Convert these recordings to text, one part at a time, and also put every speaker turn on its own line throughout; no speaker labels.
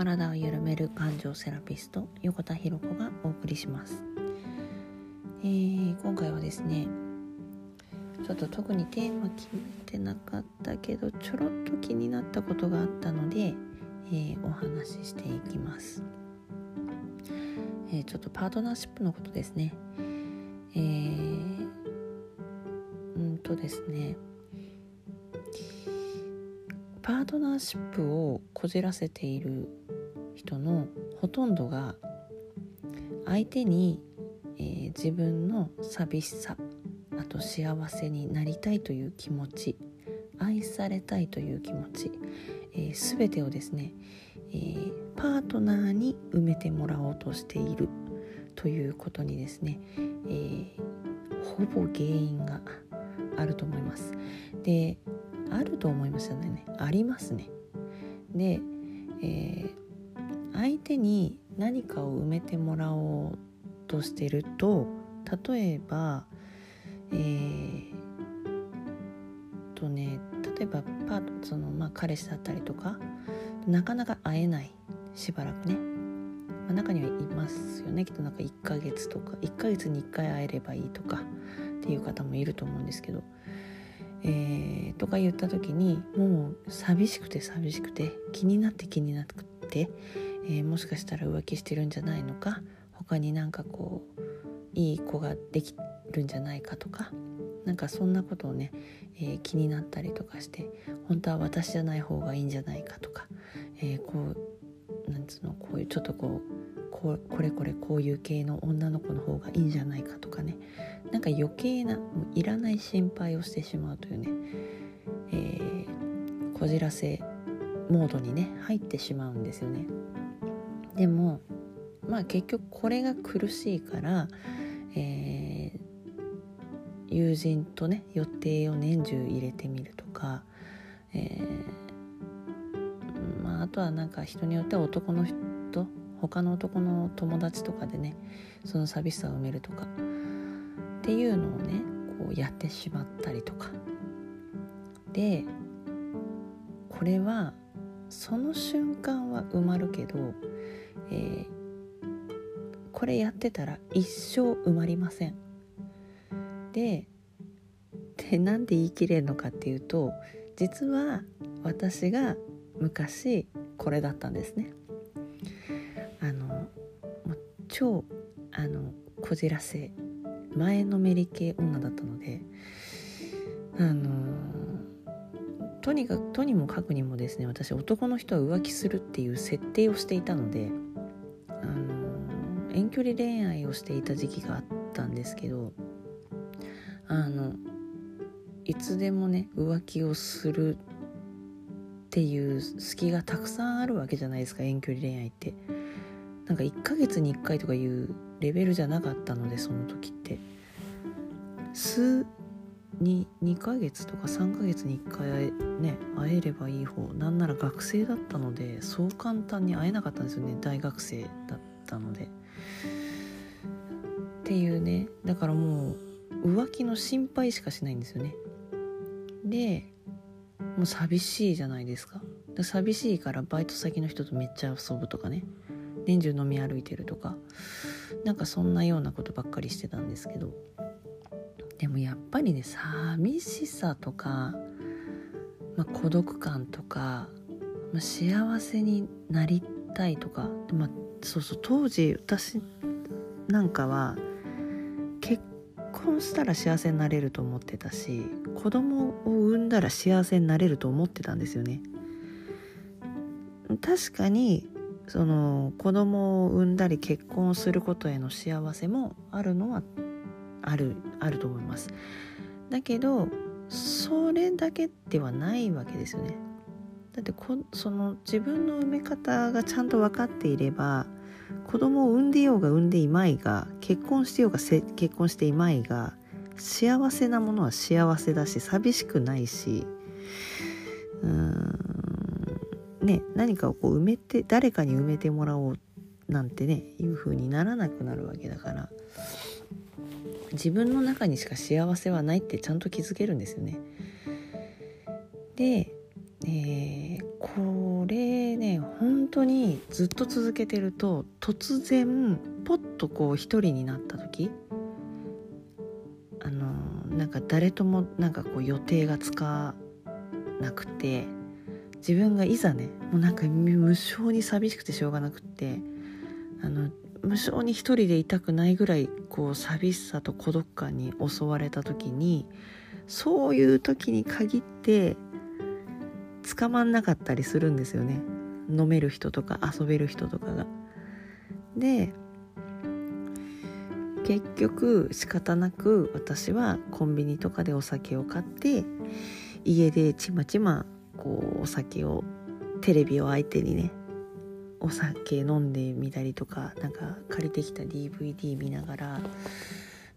体を緩める感情セラピスト横田博子がお送りします、えー、今回はですねちょっと特にテーマ決めてなかったけどちょろっと気になったことがあったので、えー、お話ししていきます、えー、ちょっとパートナーシップのことですね。えー、うんとですねパートナーシップをこじらせている人のほとんどが相手に、えー、自分の寂しさあと幸せになりたいという気持ち愛されたいという気持ち、えー、全てをですね、えー、パートナーに埋めてもらおうとしているということにですね、えー、ほぼ原因があると思います。であると思いますよねありますね。で、えー、相手に何かを埋めてもらおうとしてると例えばえー、とね例えばパその、まあ、彼氏だったりとかなかなか会えないしばらくね、まあ、中にはいますよね。きっとなんか1ヶ月とか1ヶ月に1回会えればいいとかっていう方もいると思うんですけど。えー、とか言った時にもう寂しくて寂しくて気になって気になって、えー、もしかしたら浮気してるんじゃないのか？他になんかこういい子ができるんじゃないかとか？なんかそんなことをね、えー、気になったりとかして本当は私じゃない方がいいんじゃないかとか、えー、こうなんつうの？こういうちょっとこうここれこれこういう系の女の子の方がいいんじゃないかとかね？なんか余計なもういらない心配をしてしまうというね、えー、こじらせモードにね入ってしまうんですよね。でもまあ結局これが苦しいから、えー、友人とね予定を年中入れてみるとか、えー、まあ、あとはなんか人によっては男の人他の男の友達とかでねその寂しさを埋めるとかっていうのをねこうやってしまったりとか。でこれはその瞬間は埋まるけど、えー、これやってたら一生埋まりません。ででなんで言い切れるのかっていうと実は私が昔これだったんですね。あのもう超あのこじらせ前のめり系女だったのであのとにかくとにもかくにもですね私男の人は浮気するっていう設定をしていたので遠距離恋愛をしていた時期があったんですけどあのいつでもね浮気をするっていう隙がたくさんあるわけじゃないですか遠距離恋愛って。なんか1ヶ月に1回とかいうレベルじゃなかったのでその時って数に2ヶ月とか3ヶ月に1回ね会えればいい方なんなら学生だったのでそう簡単に会えなかったんですよね大学生だったので。っていうね。だからもう浮気の心配しかしないんですよね。でもう寂しいじゃないですか。寂しいからバイト先の人とめっちゃ遊ぶとかね。年中飲み歩いてるとか。なんかそんなようなことばっかりしてたんですけど。でもやっぱりね寂しさとか、まあ、孤独感とか、まあ、幸せになりたいとか、まあ、そうそう当時私なんかは婚したら幸せになれると思ってたし子供を産んだら幸せになれると思ってたんですよね。確かにその子供を産んだり結婚することへの幸せもあるのはあるあると思いますだけどそれだけではないわけですよねだってこその自分の産め方がちゃんと分かっていれば子供を産んでようが産んでいまいが結婚してようが結婚していまいが幸せなものは幸せだし寂しくないしうーんね何かをこう埋めて誰かに埋めてもらおうなんてねいう風にならなくなるわけだから自分の中にしか幸せはないってちゃんと気づけるんですよね。で、えー、これね本当にずっと続けてると突然ポッとこう一人になった時あのなんか誰ともなんかこう予定がつかなくて自分がいざねもうなんか無性に寂しくてしょうがなくってあの無性に一人でいたくないぐらいこう寂しさと孤独感に襲われた時にそういう時に限って捕まんなかったりするんですよね飲める人とか遊べる人とかが。で結局仕方なく私はコンビニとかでお酒を買って家でちまちまこうお酒をテレビを相手にねお酒飲んでみたりとかなんか借りてきた DVD 見ながら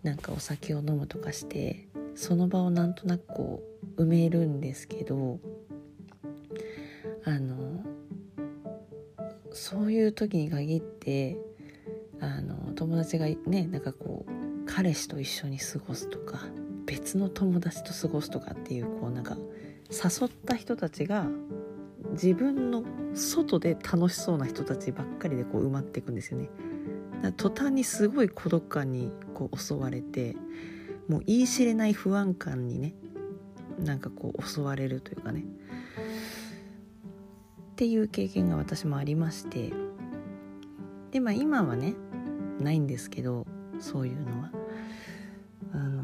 なんかお酒を飲むとかしてその場をなんとなくこう埋めるんですけどあのそういう時に限ってあの友達がねなんかこう彼氏と一緒に過ごすとか別の友達と過ごすとかっていうこうなんか誘った人たちが自分の外で楽しそうな人たちばっかりでこう埋まっていくんですよね。途端にすごい孤独感にこう襲われてもう言い知れない不安感にねなんかこう襲われるというかねっていう経験が私もありましてでまあ今はねないんですけどそういうのは。あの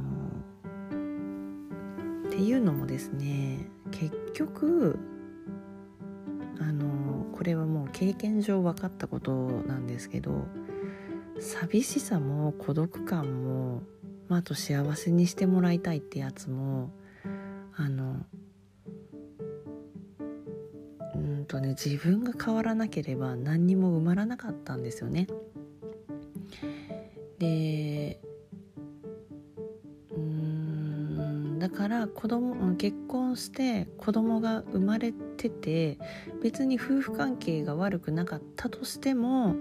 っていうのもですね結局あのこれはもう経験上分かったことなんですけど寂しさも孤独感も、まあ、あと幸せにしてもらいたいってやつもとね自分が変わらなければ何にも埋まらなかったんですよね。でうんだから子供結婚して子供が生まれてて別に夫婦関係が悪くなかったとしても、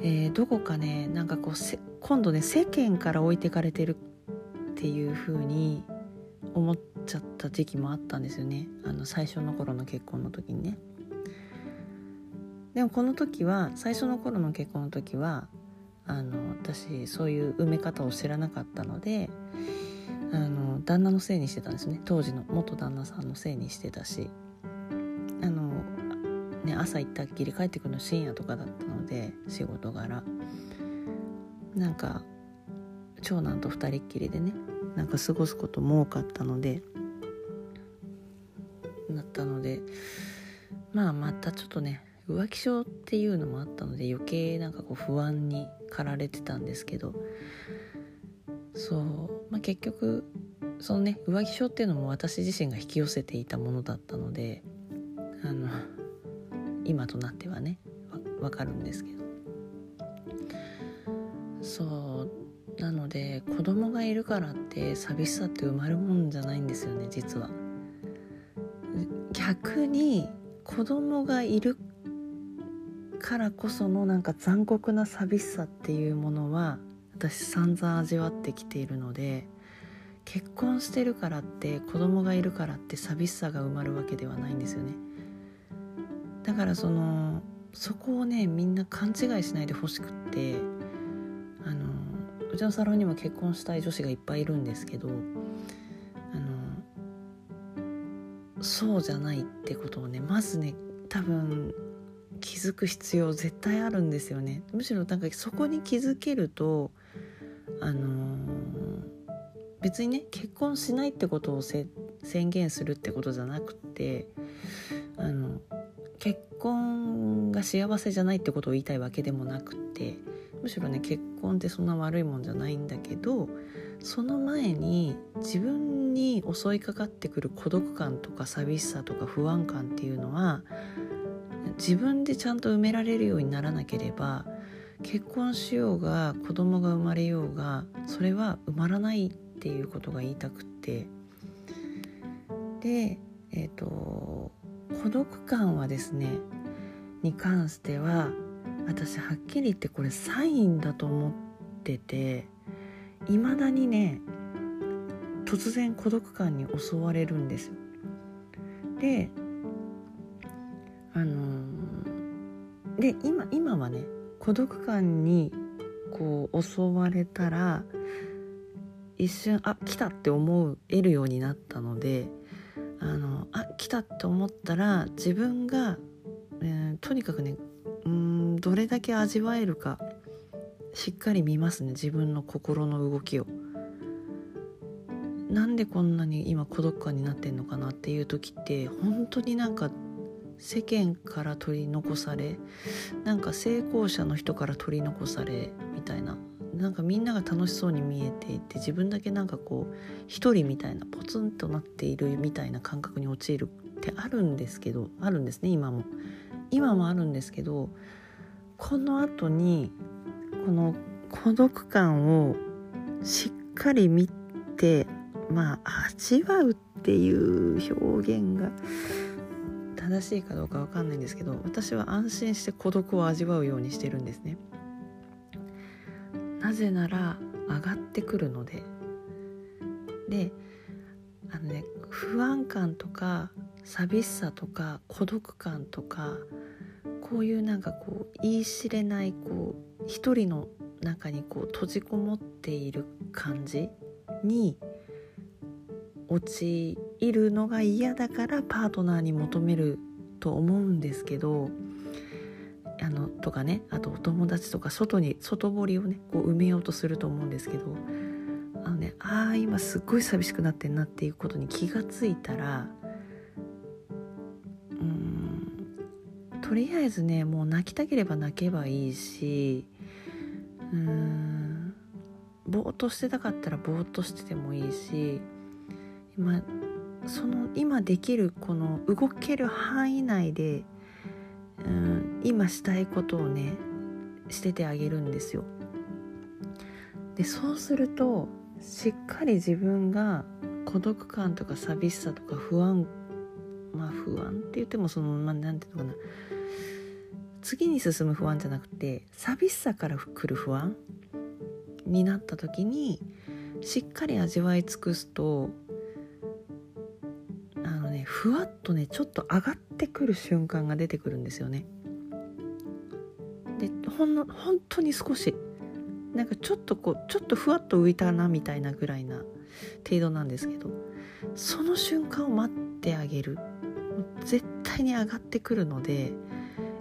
えー、どこかねなんかこう今度ね世間から置いてかれてるっていう風に思っちゃった時期もあったんですよねあの最初の頃の結婚の時にね。でもこの時は最初の頃の結婚の時はあの私そういう埋め方を知らなかったのであの旦那のせいにしてたんですね。当時の元旦那さんのせいにしてたし。あの、ね、朝行ったっきり帰ってくるの深夜とかだったので仕事柄。なんか長男と2人っきりでねなんか過ごすことも多かったのでなったのでまあまたちょっとね浮気症っていうのもあったので余計なんかこう不安に駆られてたんですけどそう、まあ、結局そのね浮気症っていうのも私自身が引き寄せていたものだったのであの今となってはねわかるんですけどそうなので子供がいるからって寂しさって生まるもんじゃないんですよね実は。逆に子供がいるからこそのなんか残酷な寂しさっていうものは私散々味わってきているので結婚してるからって子供がいるからって寂しさが埋まるわけではないんですよね。だからそのそこをねみんな勘違いしないでほしくってあのうちのサロンにも結婚したい女子がいっぱいいるんですけどあのそうじゃないってことをねまずね多分気づく必要絶対あるんですよね。むしろなんかそこに気づけるとあのー、別にね結婚しないってことを宣言するってことじゃなくてあの結婚が幸せじゃないってことを言いたいわけでもなくてむしろね結婚ってそんな悪いもんじゃないんだけどその前に自分に襲いかかってくる孤独感とか寂しさとか不安感っていうのは自分でちゃんと埋められるようにならなければ結婚しようが子供が生まれようがそれは埋まらないっていうことが言いたくってでえっ、ー、と孤独感はですねに関しては私はっきり言ってこれサインだと思ってていまだにね突然孤独感に襲われるんですよ。であのー、で今今はね孤独感にこう襲われたら一瞬あ来たって思えるようになったのであのあ来たって思ったら自分が、えー、とにかくねうんどれだけ味わえるかしっかり見ますね自分の心の動きを。なんでこんなに今孤独感になってんのかなっていう時って本当になんか世間から取り残されなんか成功者の人から取り残されみたいな。なんかみんなが楽しそうに見えていて自分だけなんかこう一人みたいなポツンとなっているみたいな感覚に陥るってあるんですけどあるんですね今も。今もあるんですけどこの後にこの孤独感をしっかり見てまあ味わうっていう表現が正しいかどうか分かんないんですけど私は安心して孤独を味わうようにしてるんですね。なぜなら上がってくるので。であのね不安感とか寂しさとか孤独感とかこういうなんかこう言い知れないこう一人の中にこう閉じこもっている感じに陥いるのが嫌だからパートナーに求めると思うんですけどあのとかねあとお友達とか外に外堀をねこう埋めようとすると思うんですけどあのねああ今すっごい寂しくなってんなっていうことに気がついたらうんとりあえずねもう泣きたければ泣けばいいしうんぼーっとしてたかったらぼーっとしててもいいし今その今できるこの動ける範囲内で、うん、今したいことをねしててあげるんですよ。でそうするとしっかり自分が孤独感とか寂しさとか不安まあ不安って言ってもそのまあていうのかな次に進む不安じゃなくて寂しさから来る不安になった時にしっかり味わい尽くすとふわっとねちょっと上がってくる瞬間が出てくるんですよね。でほんの本当に少しなんかちょっとこうちょっとふわっと浮いたなみたいなぐらいな程度なんですけどその瞬間を待ってあげる絶対に上がってくるので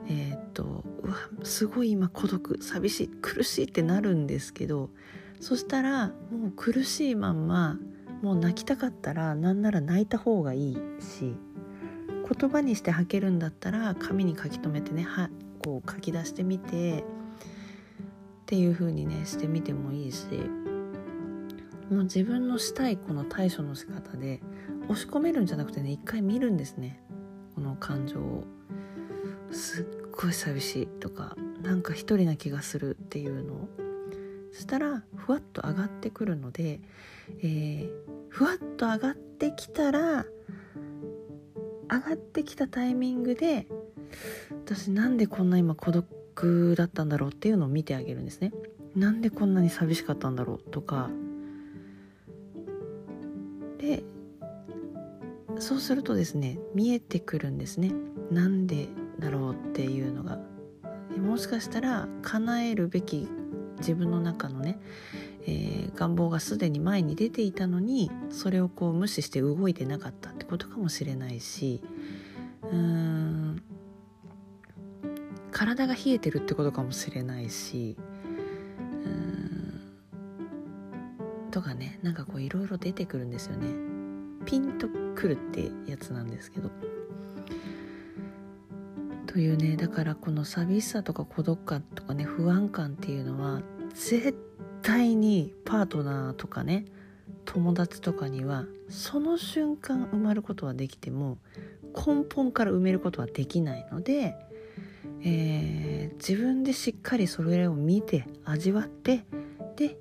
えー、っとうわすごい今孤独寂しい苦しいってなるんですけどそしたらもう苦しいまんまもう泣きたかったらなんなら泣いた方がいいし言葉にして吐けるんだったら紙に書き留めてねはこう書き出してみてっていう風にねしてみてもいいしもう自分のしたいこの対処の仕方で押し込めるんじゃなくてね一回見るんですね。この感情を。すっごい寂しいとかなんか一人な気がするっていうのを。そしたらふわっと上がってくるので、えー、ふわっと上がってきたら上がってきたタイミングで私なんでこんな今孤独だったんだろうっていうのを見てあげるんですね。なんでこんなに寂しかったんだろうとか。でそうするとですね見えてくるんですね。なんでだろうっていうのが。もしかしたら叶えるべき自分の中のね、えー、願望がすでに前に出ていたのにそれをこう無視して動いてなかったってことかもしれないしうーん体が冷えてるってことかもしれないしうーんとかねなんかこういろいろ出てくるんですよねピンとくるってやつなんですけど。というねだからこの寂しさとか孤独感とかね不安感っていうのは絶対にパートナーとかね友達とかにはその瞬間埋まることはできても根本から埋めることはできないので、えー、自分でしっかりそれを見て味わってで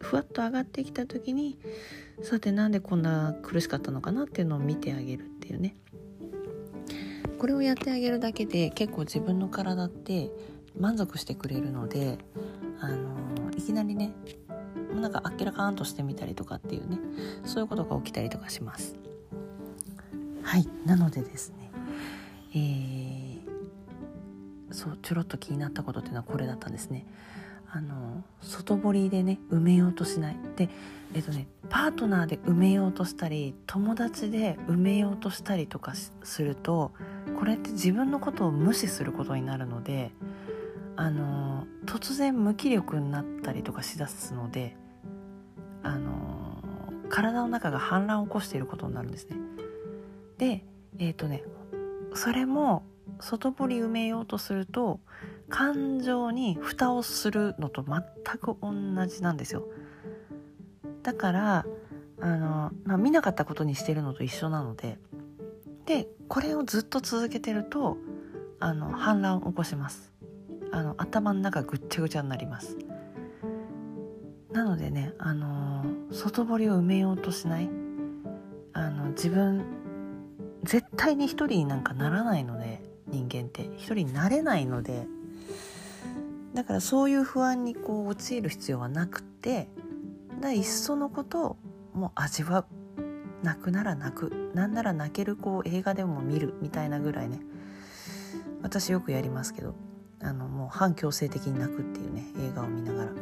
ふわっと上がってきた時にさてなんでこんな苦しかったのかなっていうのを見てあげるっていうね。これをやってあげるだけで結構自分の体って満足してくれるので、あのいきなりねもうなんかあっけらかんとしてみたりとかっていうねそういうことが起きたりとかします。はいなのでですね、えー、そうちょろっと気になったことっていうのはこれだったんですね。あの外堀でね埋めようとしないでえっとねパートナーで埋めようとしたり友達で埋めようとしたりとかするとこれって自分のことを無視することになるのであの突然無気力になったりとかしだすのであの体の中が反乱を起こしていることになるんですね。でえっ、とねそれも外堀埋めようとすると感情に蓋をするのと全く同じなんですよだからあの、まあ、見なかったことにしてるのと一緒なのででこれをずっと続けてるとあの反乱を起こします。あの頭の中ぐっちゃぐちゃになります。なのでねあの外堀を埋めようとしない。あの自分絶対に一人になんかならないので人間って。一人になれないので。だからそういう不安にこう陥る必要はなくて。だいっそのことをもう味わう。泣くなら泣くなんなら泣けるこう映画でも見るみたいなぐらいね私よくやりますけどあのもう反強制的に泣くっていうね映画を見ながら。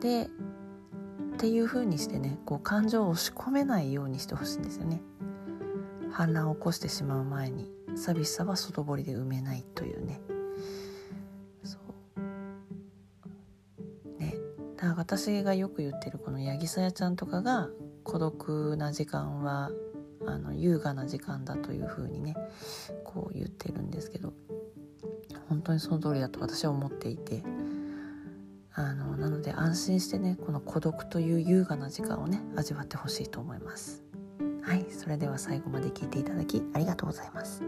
でっていう風にしてねこう感情を押し込めないようにしてほしいんですよね。反乱を起こしてしまう前に寂しさは外堀で埋めないというね私がよく言ってるこの八木さやちゃんとかが孤独な時間はあの優雅な時間だというふうにねこう言ってるんですけど本当にその通りだと私は思っていてあのなので安心してねこの孤独という優雅な時間をね味わってほしいと思います。はいそれでは最後まで聞いていただきありがとうございます